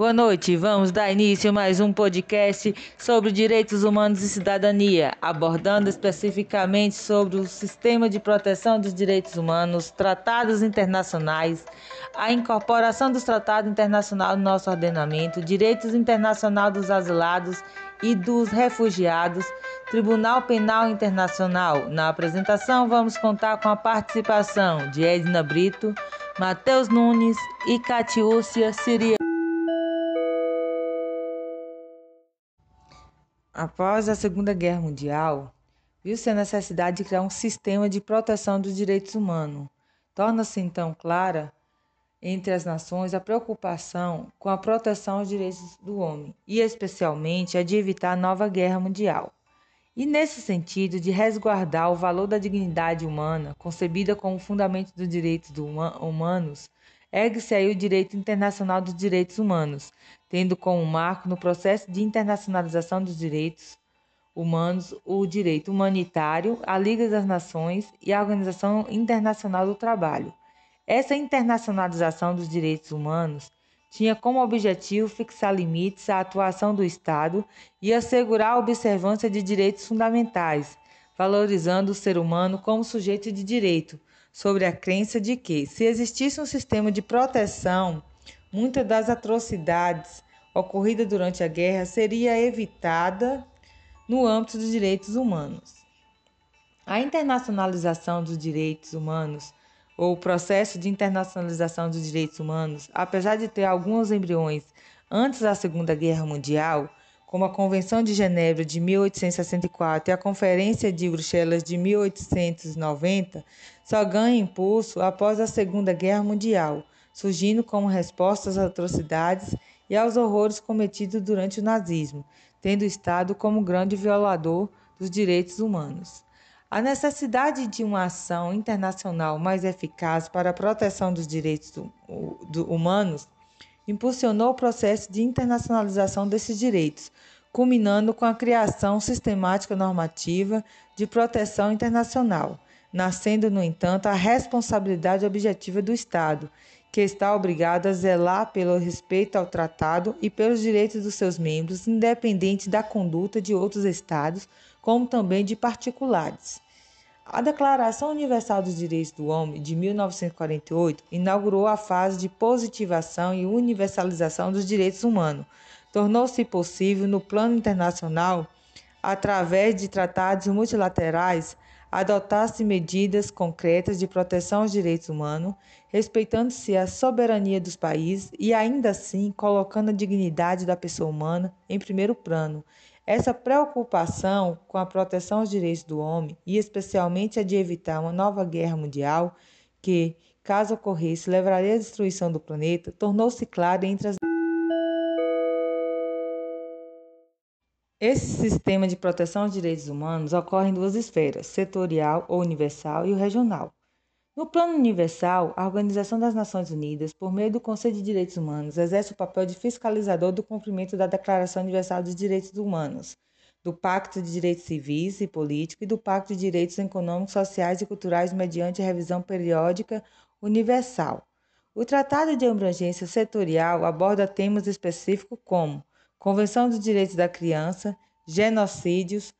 Boa noite, vamos dar início a mais um podcast sobre direitos humanos e cidadania, abordando especificamente sobre o sistema de proteção dos direitos humanos, tratados internacionais, a incorporação dos tratados internacionais no nosso ordenamento, direitos internacionais dos asilados e dos refugiados, Tribunal Penal Internacional. Na apresentação, vamos contar com a participação de Edna Brito, Matheus Nunes e Catiúcia Siria. Após a Segunda Guerra Mundial, viu-se a necessidade de criar um sistema de proteção dos direitos humanos. Torna-se então clara entre as nações a preocupação com a proteção aos direitos do homem, e especialmente a de evitar a nova guerra mundial. E nesse sentido de resguardar o valor da dignidade humana, concebida como fundamento dos direitos do humanos, ergue-se aí o direito internacional dos direitos humanos, tendo como marco no processo de internacionalização dos direitos humanos o direito humanitário, a Liga das Nações e a Organização Internacional do Trabalho. Essa internacionalização dos direitos humanos tinha como objetivo fixar limites à atuação do Estado e assegurar a observância de direitos fundamentais, valorizando o ser humano como sujeito de direito, sobre a crença de que, se existisse um sistema de proteção, muitas das atrocidades ocorridas durante a guerra seria evitada no âmbito dos direitos humanos. A internacionalização dos direitos humanos ou o processo de internacionalização dos direitos humanos, apesar de ter alguns embriões antes da Segunda Guerra Mundial, como a Convenção de Genebra de 1864 e a Conferência de Bruxelas de 1890, só ganha impulso após a Segunda Guerra Mundial, surgindo como resposta às atrocidades e aos horrores cometidos durante o nazismo, tendo o Estado como grande violador dos direitos humanos. A necessidade de uma ação internacional mais eficaz para a proteção dos direitos humanos impulsionou o processo de internacionalização desses direitos, culminando com a criação sistemática normativa de proteção internacional, nascendo, no entanto, a responsabilidade objetiva do Estado, que está obrigado a zelar pelo respeito ao tratado e pelos direitos dos seus membros, independente da conduta de outros Estados como também de particulares. A Declaração Universal dos Direitos do Homem de 1948 inaugurou a fase de positivação e universalização dos direitos humanos. Tornou-se possível, no plano internacional, através de tratados multilaterais, adotar-se medidas concretas de proteção aos direitos humanos, respeitando-se a soberania dos países e, ainda assim, colocando a dignidade da pessoa humana em primeiro plano essa preocupação com a proteção aos direitos do homem, e especialmente a de evitar uma nova guerra mundial, que, caso ocorresse, levaria à destruição do planeta, tornou-se clara entre as. Esse sistema de proteção aos direitos humanos ocorre em duas esferas, setorial ou universal e o regional. No plano universal, a Organização das Nações Unidas, por meio do Conselho de Direitos Humanos, exerce o papel de fiscalizador do cumprimento da Declaração Universal dos Direitos Humanos, do Pacto de Direitos Civis e Políticos e do Pacto de Direitos Econômicos, Sociais e Culturais mediante revisão periódica universal. O Tratado de Abrangência Setorial aborda temas específicos como Convenção dos Direitos da Criança, genocídios,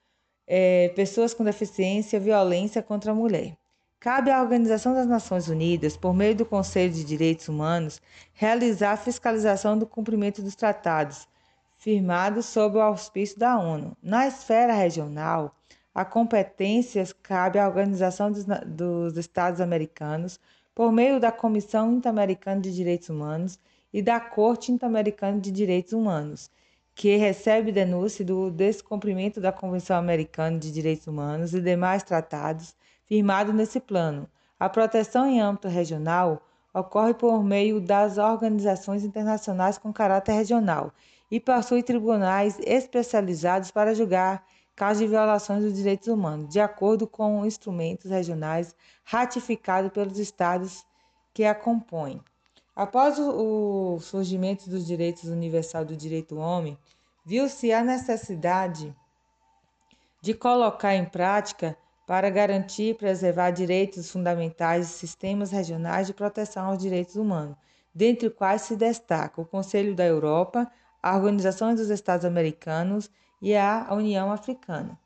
é, pessoas com deficiência, violência contra a mulher. Cabe à Organização das Nações Unidas, por meio do Conselho de Direitos Humanos, realizar a fiscalização do cumprimento dos tratados firmados sob o auspício da ONU. Na esfera regional, a competência cabe à Organização dos, dos Estados Americanos, por meio da Comissão Interamericana de Direitos Humanos e da Corte Interamericana de Direitos Humanos, que recebe denúncia do descumprimento da Convenção Americana de Direitos Humanos e demais tratados firmado nesse plano. A proteção em âmbito regional ocorre por meio das organizações internacionais com caráter regional e possui tribunais especializados para julgar casos de violações dos direitos humanos, de acordo com instrumentos regionais ratificados pelos estados que a compõem. Após o surgimento dos direitos universais do direito do homem, viu-se a necessidade de colocar em prática para garantir e preservar direitos fundamentais e sistemas regionais de proteção aos direitos humanos, dentre quais se destaca o Conselho da Europa, a Organização dos Estados Americanos e a União Africana.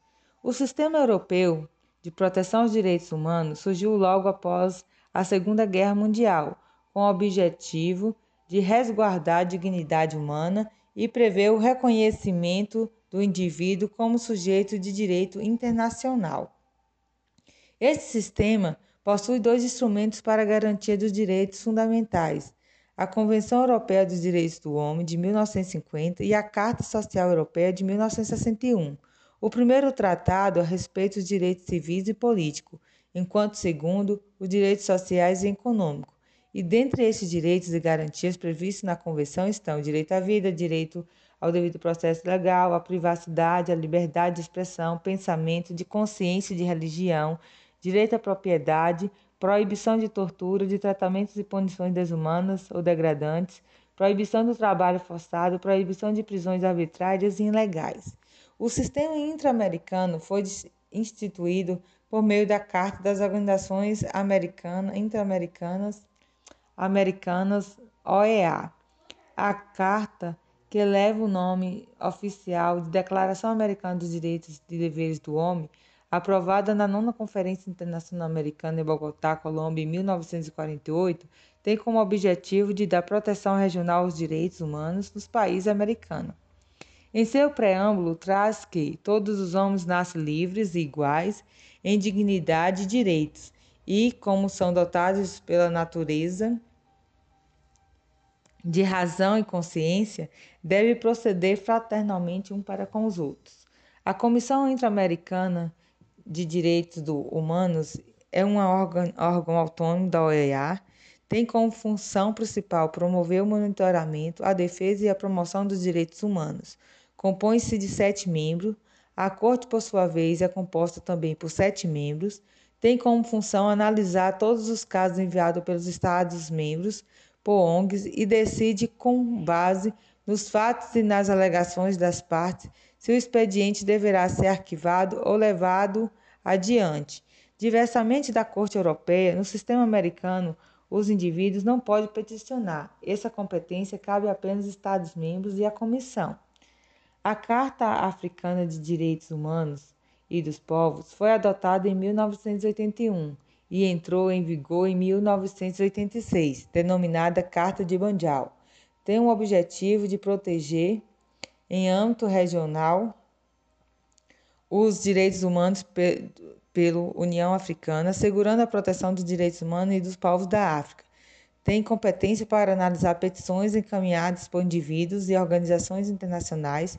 O sistema europeu de proteção aos direitos humanos surgiu logo após a Segunda Guerra Mundial, com o objetivo de resguardar a dignidade humana e prever o reconhecimento do indivíduo como sujeito de direito internacional. Este sistema possui dois instrumentos para a garantia dos direitos fundamentais: a Convenção Europeia dos Direitos do Homem de 1950 e a Carta Social Europeia de 1961. O primeiro tratado a respeito dos direitos civis e políticos, enquanto o segundo, os direitos sociais e econômicos. E dentre esses direitos e garantias previstos na Convenção estão o direito à vida, direito ao devido processo legal, à privacidade, à liberdade de expressão, pensamento, de consciência e de religião, direito à propriedade, proibição de tortura, de tratamentos e punições desumanas ou degradantes, proibição do trabalho forçado, proibição de prisões arbitrárias e ilegais. O sistema intra-americano foi instituído por meio da Carta das Organizações Americanas, Inter-Americanas Americanas, OEA. A carta, que leva o nome oficial de Declaração Americana dos Direitos e Deveres do Homem, aprovada na nona Conferência Internacional Americana em Bogotá, Colômbia, em 1948, tem como objetivo de dar proteção regional aos direitos humanos nos países americanos. Em seu preâmbulo, traz que todos os homens nascem livres e iguais em dignidade e direitos, e, como são dotados pela natureza de razão e consciência, devem proceder fraternalmente um para com os outros. A Comissão Interamericana de Direitos Humanos é um órgão, órgão autônomo da OEA, tem como função principal promover o monitoramento, a defesa e a promoção dos direitos humanos. Compõe-se de sete membros. A Corte, por sua vez, é composta também por sete membros. Tem como função analisar todos os casos enviados pelos Estados-membros por ONGs e decide, com base nos fatos e nas alegações das partes, se o expediente deverá ser arquivado ou levado adiante. Diversamente da Corte Europeia, no sistema americano, os indivíduos não podem peticionar. Essa competência cabe apenas aos Estados-membros e à Comissão. A Carta Africana de Direitos Humanos e dos Povos foi adotada em 1981 e entrou em vigor em 1986, denominada Carta de Banjal. Tem o objetivo de proteger em âmbito regional os direitos humanos pe pela União Africana, assegurando a proteção dos direitos humanos e dos povos da África. Tem competência para analisar petições encaminhadas por indivíduos e organizações internacionais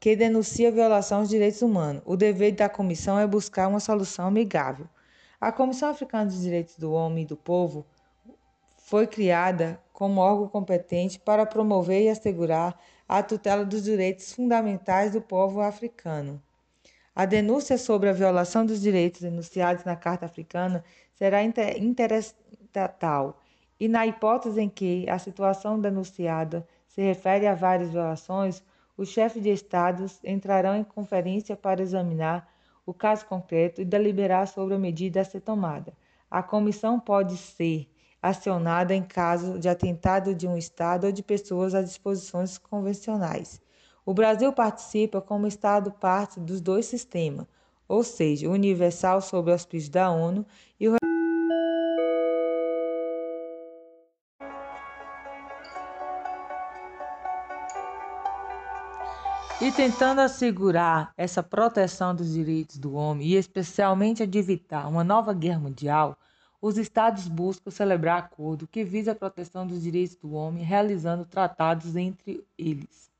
que denunciam violação dos direitos humanos. O dever da comissão é buscar uma solução amigável. A Comissão Africana dos Direitos do Homem e do Povo foi criada como órgão competente para promover e assegurar a tutela dos direitos fundamentais do povo africano. A denúncia sobre a violação dos direitos enunciados na Carta Africana será interestatal e, na hipótese em que a situação denunciada se refere a várias violações, os chefes de estados entrarão em conferência para examinar o caso concreto e deliberar sobre a medida a ser tomada. A comissão pode ser acionada em caso de atentado de um Estado ou de pessoas às disposições convencionais. O Brasil participa como Estado parte dos dois sistemas, ou seja, o universal sob o auspício da ONU e o E tentando assegurar essa proteção dos direitos do homem e especialmente de evitar uma nova guerra mundial, os estados buscam celebrar acordo que visa a proteção dos direitos do homem, realizando tratados entre eles.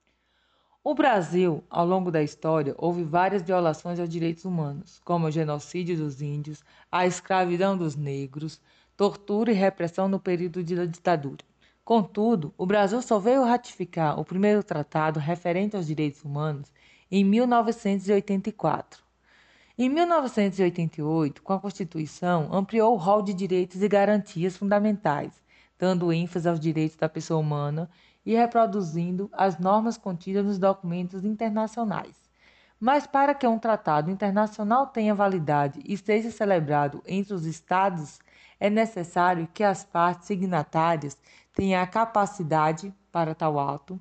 O Brasil, ao longo da história, houve várias violações aos direitos humanos, como o genocídio dos índios, a escravidão dos negros, tortura e repressão no período da ditadura. Contudo, o Brasil só veio ratificar o primeiro tratado referente aos direitos humanos em 1984. Em 1988, com a Constituição, ampliou o rol de direitos e garantias fundamentais, dando ênfase aos direitos da pessoa humana e reproduzindo as normas contidas nos documentos internacionais. Mas para que um tratado internacional tenha validade e seja celebrado entre os Estados, é necessário que as partes signatárias tenham a capacidade para tal ato,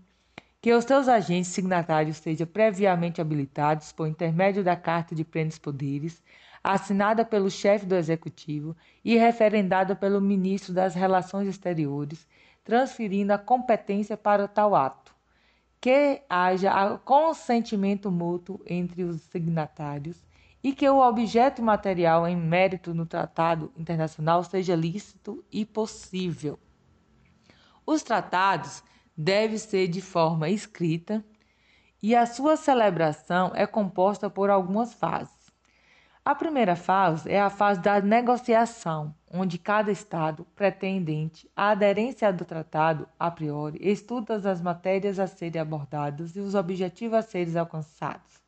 que os seus agentes signatários sejam previamente habilitados por intermédio da Carta de Plenos Poderes, assinada pelo chefe do Executivo e referendada pelo Ministro das Relações Exteriores, transferindo a competência para tal ato. Que haja consentimento mútuo entre os signatários e que o objeto material em mérito no tratado internacional seja lícito e possível. Os tratados devem ser de forma escrita e a sua celebração é composta por algumas fases. A primeira fase é a fase da negociação, onde cada Estado pretendente à aderência do tratado a priori estuda as matérias a serem abordadas e os objetivos a serem alcançados.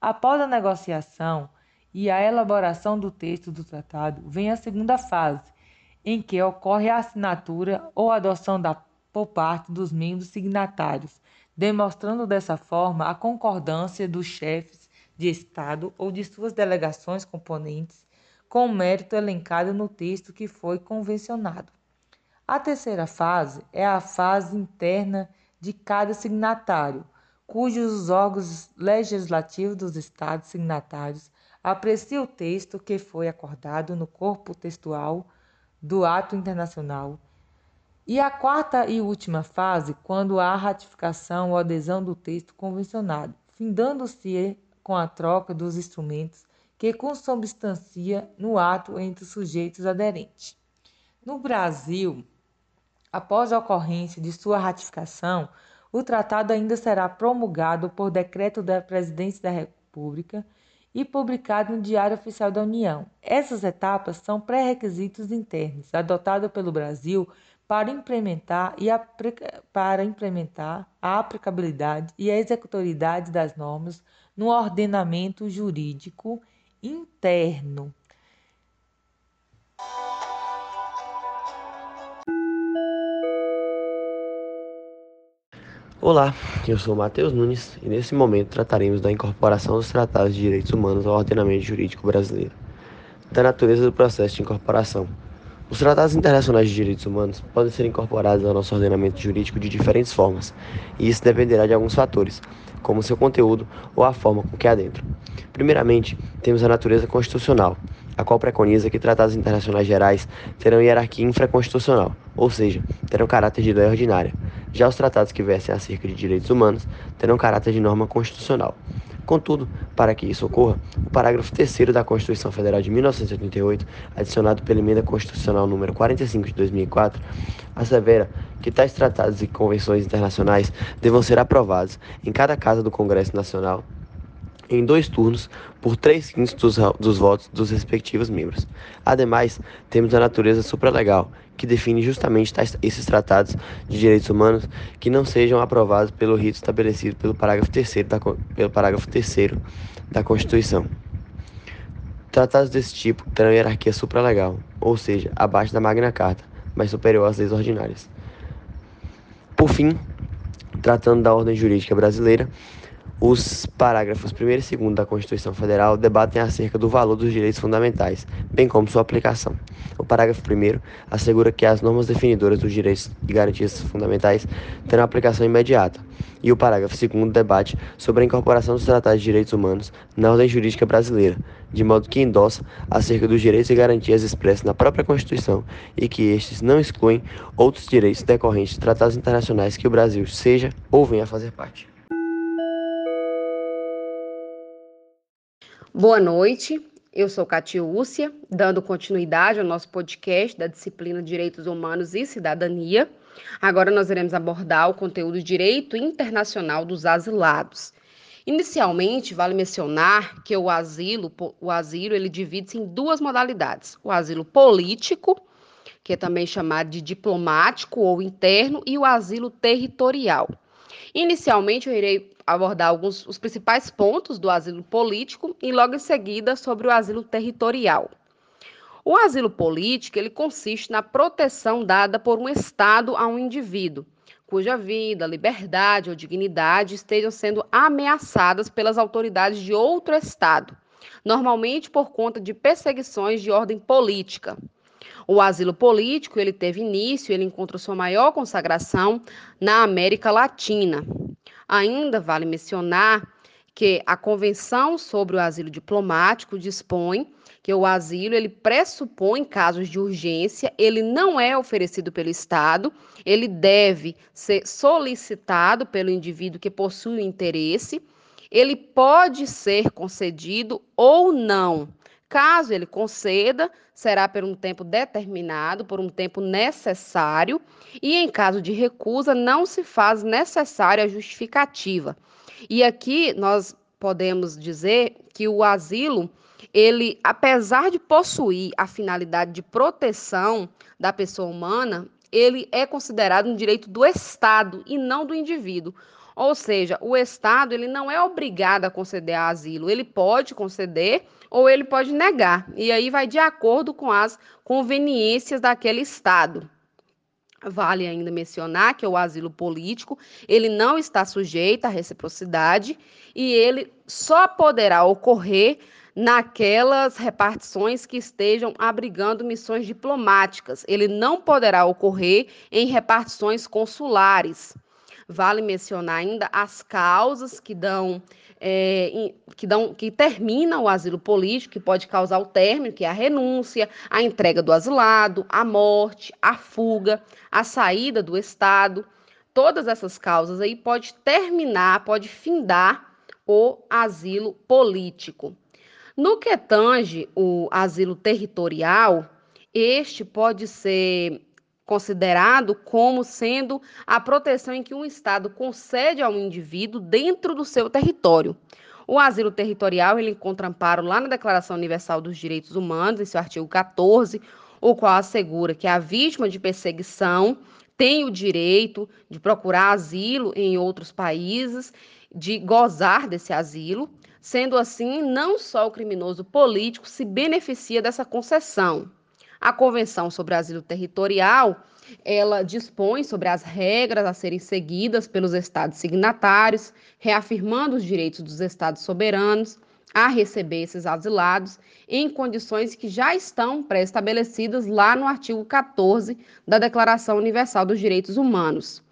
Após a negociação e a elaboração do texto do tratado, vem a segunda fase, em que ocorre a assinatura ou adoção da, por parte dos membros signatários, demonstrando dessa forma a concordância dos chefes de Estado ou de suas delegações componentes com o mérito elencado no texto que foi convencionado. A terceira fase é a fase interna de cada signatário, cujos órgãos legislativos dos Estados signatários apreciam o texto que foi acordado no corpo textual do ato internacional. E a quarta e última fase, quando há ratificação ou adesão do texto convencionado, findando-se com a troca dos instrumentos que consubstancia no ato entre os sujeitos aderentes. No Brasil, após a ocorrência de sua ratificação, o tratado ainda será promulgado por decreto da Presidência da República e publicado no Diário Oficial da União. Essas etapas são pré-requisitos internos adotados pelo Brasil para implementar, e para implementar a aplicabilidade e a executoriedade das normas no ordenamento jurídico interno. Olá, eu sou Matheus Nunes e nesse momento trataremos da incorporação dos tratados de direitos humanos ao ordenamento jurídico brasileiro, da natureza do processo de incorporação. Os tratados internacionais de direitos humanos podem ser incorporados ao nosso ordenamento jurídico de diferentes formas, e isso dependerá de alguns fatores, como seu conteúdo ou a forma com que adentram. Primeiramente, temos a natureza constitucional, a qual preconiza que tratados internacionais gerais terão hierarquia infraconstitucional, ou seja, terão caráter de lei ordinária. Já os tratados que versem acerca de direitos humanos terão caráter de norma constitucional. Contudo, para que isso ocorra, o parágrafo 3 da Constituição Federal de 1988, adicionado pela Emenda Constitucional número 45 de 2004, assevera que tais tratados e convenções internacionais devam ser aprovados em cada casa do Congresso Nacional em dois turnos por três quintos dos, dos, votos dos respectivos membros. Ademais, temos a natureza supralegal, que define justamente tais, esses tratados de direitos humanos que não sejam aprovados pelo rito estabelecido pelo parágrafo 3 da, pelo parágrafo 3 da Constituição. Tratados desse tipo terão hierarquia supralegal, ou seja, abaixo da Magna Carta, mas superior às leis ordinárias. Por fim, tratando da ordem jurídica brasileira, os parágrafos 1 e 2 da Constituição Federal debatem acerca do valor dos direitos fundamentais, bem como sua aplicação. O parágrafo 1 assegura que as normas definidoras dos direitos e garantias fundamentais terão aplicação imediata, e o parágrafo 2 debate sobre a incorporação dos tratados de direitos humanos na ordem jurídica brasileira, de modo que endossa acerca dos direitos e garantias expressos na própria Constituição e que estes não excluem outros direitos decorrentes de tratados internacionais que o Brasil seja ou venha a fazer parte. Boa noite, eu sou Catiúcia, dando continuidade ao nosso podcast da disciplina Direitos Humanos e Cidadania. Agora nós iremos abordar o conteúdo Direito Internacional dos Asilados. Inicialmente, vale mencionar que o asilo, o asilo ele divide-se em duas modalidades: o asilo político, que é também chamado de diplomático ou interno, e o asilo territorial. Inicialmente, eu irei abordar alguns os principais pontos do asilo político e logo em seguida sobre o asilo territorial. O asilo político ele consiste na proteção dada por um Estado a um indivíduo cuja vida, liberdade ou dignidade estejam sendo ameaçadas pelas autoridades de outro Estado, normalmente por conta de perseguições de ordem política. O asilo político, ele teve início, ele encontrou sua maior consagração na América Latina. Ainda vale mencionar que a Convenção sobre o Asilo Diplomático dispõe que o asilo ele pressupõe casos de urgência, ele não é oferecido pelo Estado, ele deve ser solicitado pelo indivíduo que possui o interesse, ele pode ser concedido ou não. Caso ele conceda, será por um tempo determinado, por um tempo necessário, e em caso de recusa, não se faz necessária a justificativa. E aqui nós podemos dizer que o asilo ele, apesar de possuir a finalidade de proteção da pessoa humana, ele é considerado um direito do Estado e não do indivíduo. Ou seja, o Estado ele não é obrigado a conceder asilo, ele pode conceder ou ele pode negar. E aí vai de acordo com as conveniências daquele Estado. Vale ainda mencionar que o asilo político, ele não está sujeito à reciprocidade e ele só poderá ocorrer naquelas repartições que estejam abrigando missões diplomáticas. Ele não poderá ocorrer em repartições consulares. Vale mencionar ainda as causas que dão, é, que dão, que terminam o asilo político, que pode causar o término, que é a renúncia, a entrega do asilado, a morte, a fuga, a saída do Estado. Todas essas causas aí pode terminar, pode findar o asilo político. No que tange o asilo territorial, este pode ser considerado como sendo a proteção em que um Estado concede ao indivíduo dentro do seu território. O asilo territorial ele encontra amparo lá na Declaração Universal dos Direitos Humanos, em seu artigo 14, o qual assegura que a vítima de perseguição tem o direito de procurar asilo em outros países, de gozar desse asilo. Sendo assim, não só o criminoso político se beneficia dessa concessão. A Convenção sobre Asilo Territorial, ela dispõe sobre as regras a serem seguidas pelos estados signatários, reafirmando os direitos dos estados soberanos a receber esses asilados em condições que já estão pré-estabelecidas lá no artigo 14 da Declaração Universal dos Direitos Humanos.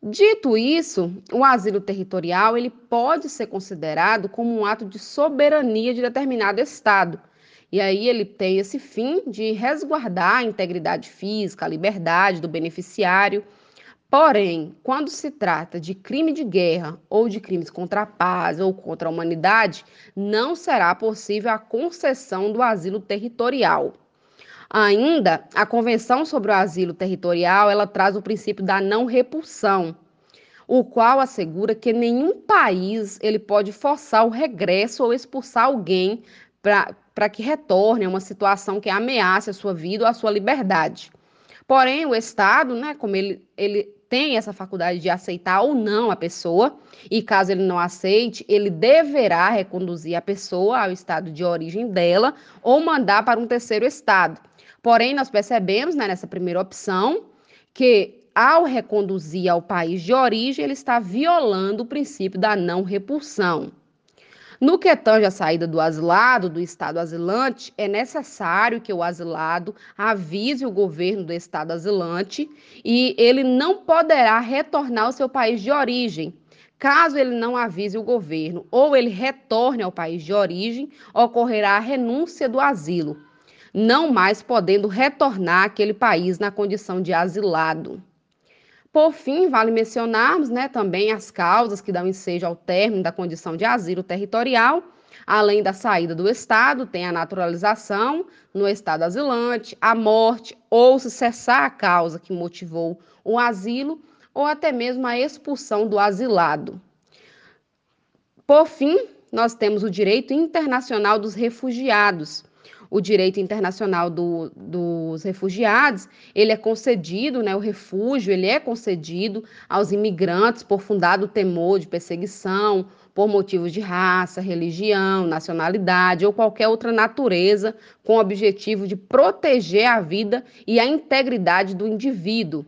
Dito isso, o asilo territorial ele pode ser considerado como um ato de soberania de determinado estado. E aí ele tem esse fim de resguardar a integridade física, a liberdade do beneficiário. Porém, quando se trata de crime de guerra ou de crimes contra a paz ou contra a humanidade, não será possível a concessão do asilo territorial. Ainda, a Convenção sobre o Asilo Territorial, ela traz o princípio da não repulsão, o qual assegura que nenhum país ele pode forçar o regresso ou expulsar alguém para que retorne a uma situação que ameace a sua vida ou a sua liberdade. Porém, o Estado, né, como ele, ele tem essa faculdade de aceitar ou não a pessoa, e caso ele não aceite, ele deverá reconduzir a pessoa ao estado de origem dela ou mandar para um terceiro estado. Porém, nós percebemos né, nessa primeira opção que, ao reconduzir ao país de origem, ele está violando o princípio da não repulsão. No que tange a saída do asilado do estado asilante, é necessário que o asilado avise o governo do estado asilante e ele não poderá retornar ao seu país de origem. Caso ele não avise o governo ou ele retorne ao país de origem, ocorrerá a renúncia do asilo não mais podendo retornar àquele país na condição de asilado. Por fim, vale mencionarmos né, também as causas que dão ensejo ao término da condição de asilo territorial. Além da saída do Estado, tem a naturalização no Estado asilante, a morte ou se cessar a causa que motivou o asilo, ou até mesmo a expulsão do asilado. Por fim, nós temos o direito internacional dos refugiados, o direito internacional do, dos refugiados, ele é concedido, né, o refúgio, ele é concedido aos imigrantes por fundado temor de perseguição, por motivos de raça, religião, nacionalidade ou qualquer outra natureza, com o objetivo de proteger a vida e a integridade do indivíduo.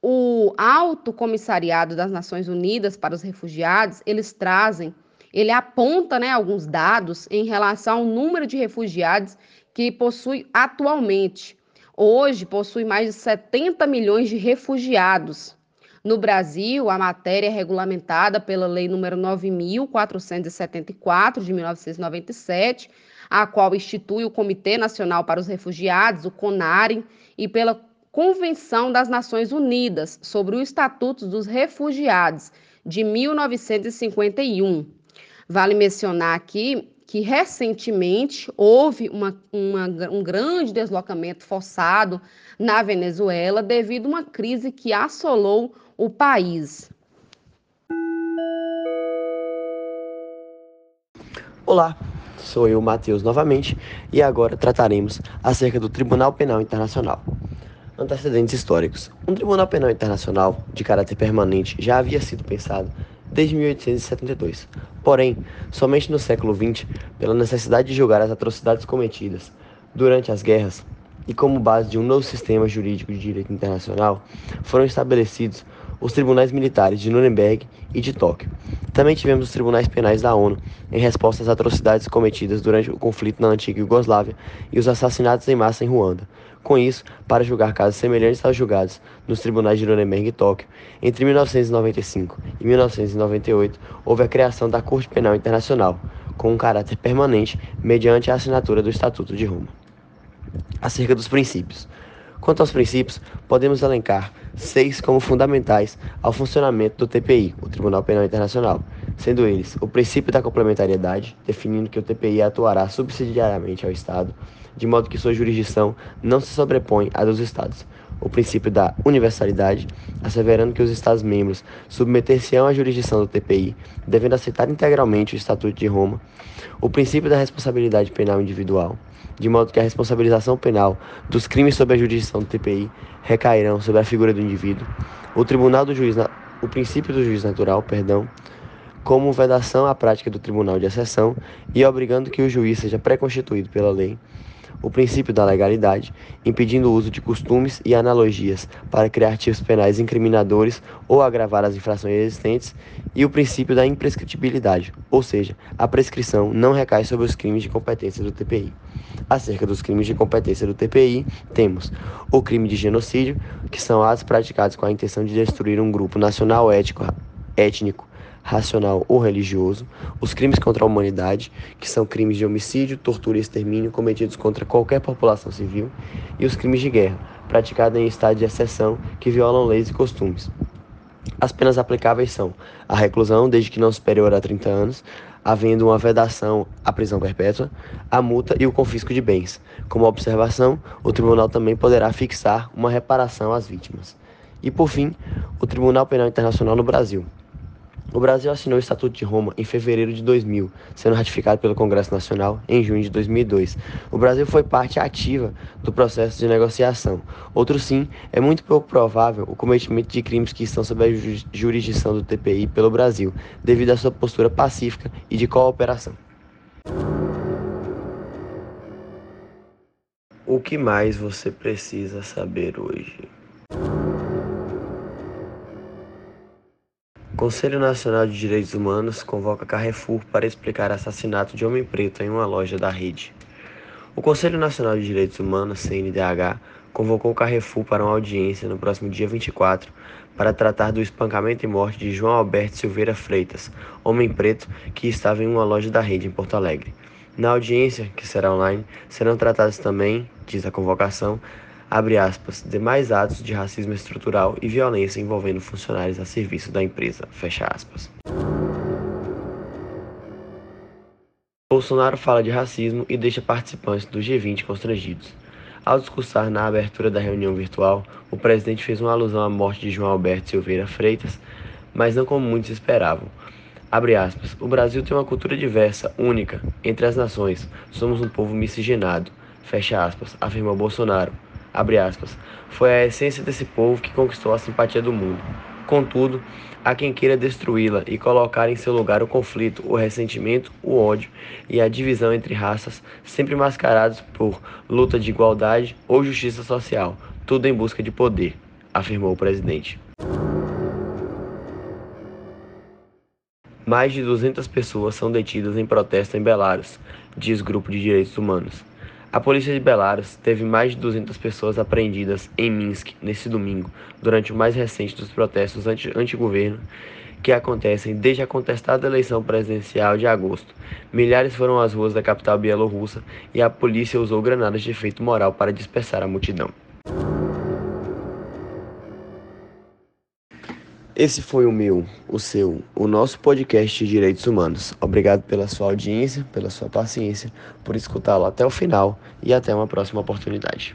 O Alto Comissariado das Nações Unidas para os Refugiados, eles trazem ele aponta né, alguns dados em relação ao número de refugiados que possui atualmente. hoje possui mais de 70 milhões de refugiados. No Brasil, a matéria é regulamentada pela Lei nº 9.474, de 1997, a qual institui o Comitê Nacional para os Refugiados, o CONARE, e pela Convenção das Nações Unidas sobre o Estatuto dos Refugiados, de 1951. Vale mencionar aqui que recentemente houve uma, uma, um grande deslocamento forçado na Venezuela devido a uma crise que assolou o país. Olá, sou eu, Matheus, novamente, e agora trataremos acerca do Tribunal Penal Internacional. Antecedentes históricos. Um Tribunal Penal Internacional de caráter permanente já havia sido pensado desde 1872. Porém, somente no século XX, pela necessidade de julgar as atrocidades cometidas durante as guerras e como base de um novo sistema jurídico de direito internacional, foram estabelecidos os tribunais militares de Nuremberg e de Tóquio. Também tivemos os tribunais penais da ONU em resposta às atrocidades cometidas durante o conflito na antiga Iugoslávia e os assassinatos em massa em Ruanda. Com isso, para julgar casos semelhantes aos julgados nos tribunais de Nuremberg e Tóquio, entre 1995 e 1998 houve a criação da Corte Penal Internacional, com um caráter permanente mediante a assinatura do Estatuto de Roma. Acerca dos princípios. Quanto aos princípios, podemos elencar seis como fundamentais ao funcionamento do TPI, o Tribunal Penal Internacional, sendo eles o princípio da complementariedade, definindo que o TPI atuará subsidiariamente ao Estado, de modo que sua jurisdição não se sobrepõe à dos Estados. O princípio da universalidade, asseverando que os Estados-membros submeter-se-ão à jurisdição do TPI, devendo aceitar integralmente o Estatuto de Roma. O princípio da responsabilidade penal individual, de modo que a responsabilização penal dos crimes sob a jurisdição do TPI recairão sobre a figura do indivíduo. O tribunal do juiz, o princípio do juiz natural, perdão, como vedação à prática do tribunal de exceção e obrigando que o juiz seja pré-constituído pela lei o princípio da legalidade, impedindo o uso de costumes e analogias para criar tipos penais incriminadores ou agravar as infrações existentes, e o princípio da imprescritibilidade, ou seja, a prescrição não recai sobre os crimes de competência do TPI. Acerca dos crimes de competência do TPI, temos o crime de genocídio, que são atos praticados com a intenção de destruir um grupo nacional ético, étnico racional ou religioso, os crimes contra a humanidade, que são crimes de homicídio, tortura e extermínio cometidos contra qualquer população civil, e os crimes de guerra, praticados em estado de exceção, que violam leis e costumes. As penas aplicáveis são a reclusão desde que não superior a 30 anos, havendo uma vedação à prisão perpétua, a multa e o confisco de bens. Como observação, o tribunal também poderá fixar uma reparação às vítimas. E por fim, o Tribunal Penal Internacional no Brasil, o Brasil assinou o Estatuto de Roma em fevereiro de 2000, sendo ratificado pelo Congresso Nacional em junho de 2002. O Brasil foi parte ativa do processo de negociação. Outro sim, é muito pouco provável o cometimento de crimes que estão sob a jurisdição do TPI pelo Brasil, devido à sua postura pacífica e de cooperação. O que mais você precisa saber hoje? Conselho Nacional de Direitos Humanos convoca Carrefour para explicar assassinato de homem preto em uma loja da rede. O Conselho Nacional de Direitos Humanos, CNDH, convocou Carrefour para uma audiência no próximo dia 24 para tratar do espancamento e morte de João Alberto Silveira Freitas, homem preto que estava em uma loja da rede em Porto Alegre. Na audiência, que será online, serão tratados também, diz a convocação, abre aspas, demais atos de racismo estrutural e violência envolvendo funcionários a serviço da empresa, fecha aspas. Bolsonaro fala de racismo e deixa participantes do G20 constrangidos. Ao discursar na abertura da reunião virtual, o presidente fez uma alusão à morte de João Alberto Silveira Freitas, mas não como muitos esperavam. Abre aspas, o Brasil tem uma cultura diversa, única, entre as nações. Somos um povo miscigenado. Fecha aspas, afirmou Bolsonaro aspas, foi a essência desse povo que conquistou a simpatia do mundo. Contudo, há quem queira destruí-la e colocar em seu lugar o conflito, o ressentimento, o ódio e a divisão entre raças, sempre mascarados por luta de igualdade ou justiça social, tudo em busca de poder, afirmou o presidente. Mais de 200 pessoas são detidas em protesto em Belarus, diz grupo de direitos humanos. A polícia de Belarus teve mais de 200 pessoas apreendidas em Minsk nesse domingo, durante o mais recente dos protestos anti-governo que acontecem desde a contestada eleição presidencial de agosto. Milhares foram às ruas da capital bielorrussa e a polícia usou granadas de efeito moral para dispersar a multidão. Esse foi o meu, o seu, o nosso podcast de Direitos Humanos. Obrigado pela sua audiência, pela sua paciência, por escutá-lo até o final e até uma próxima oportunidade.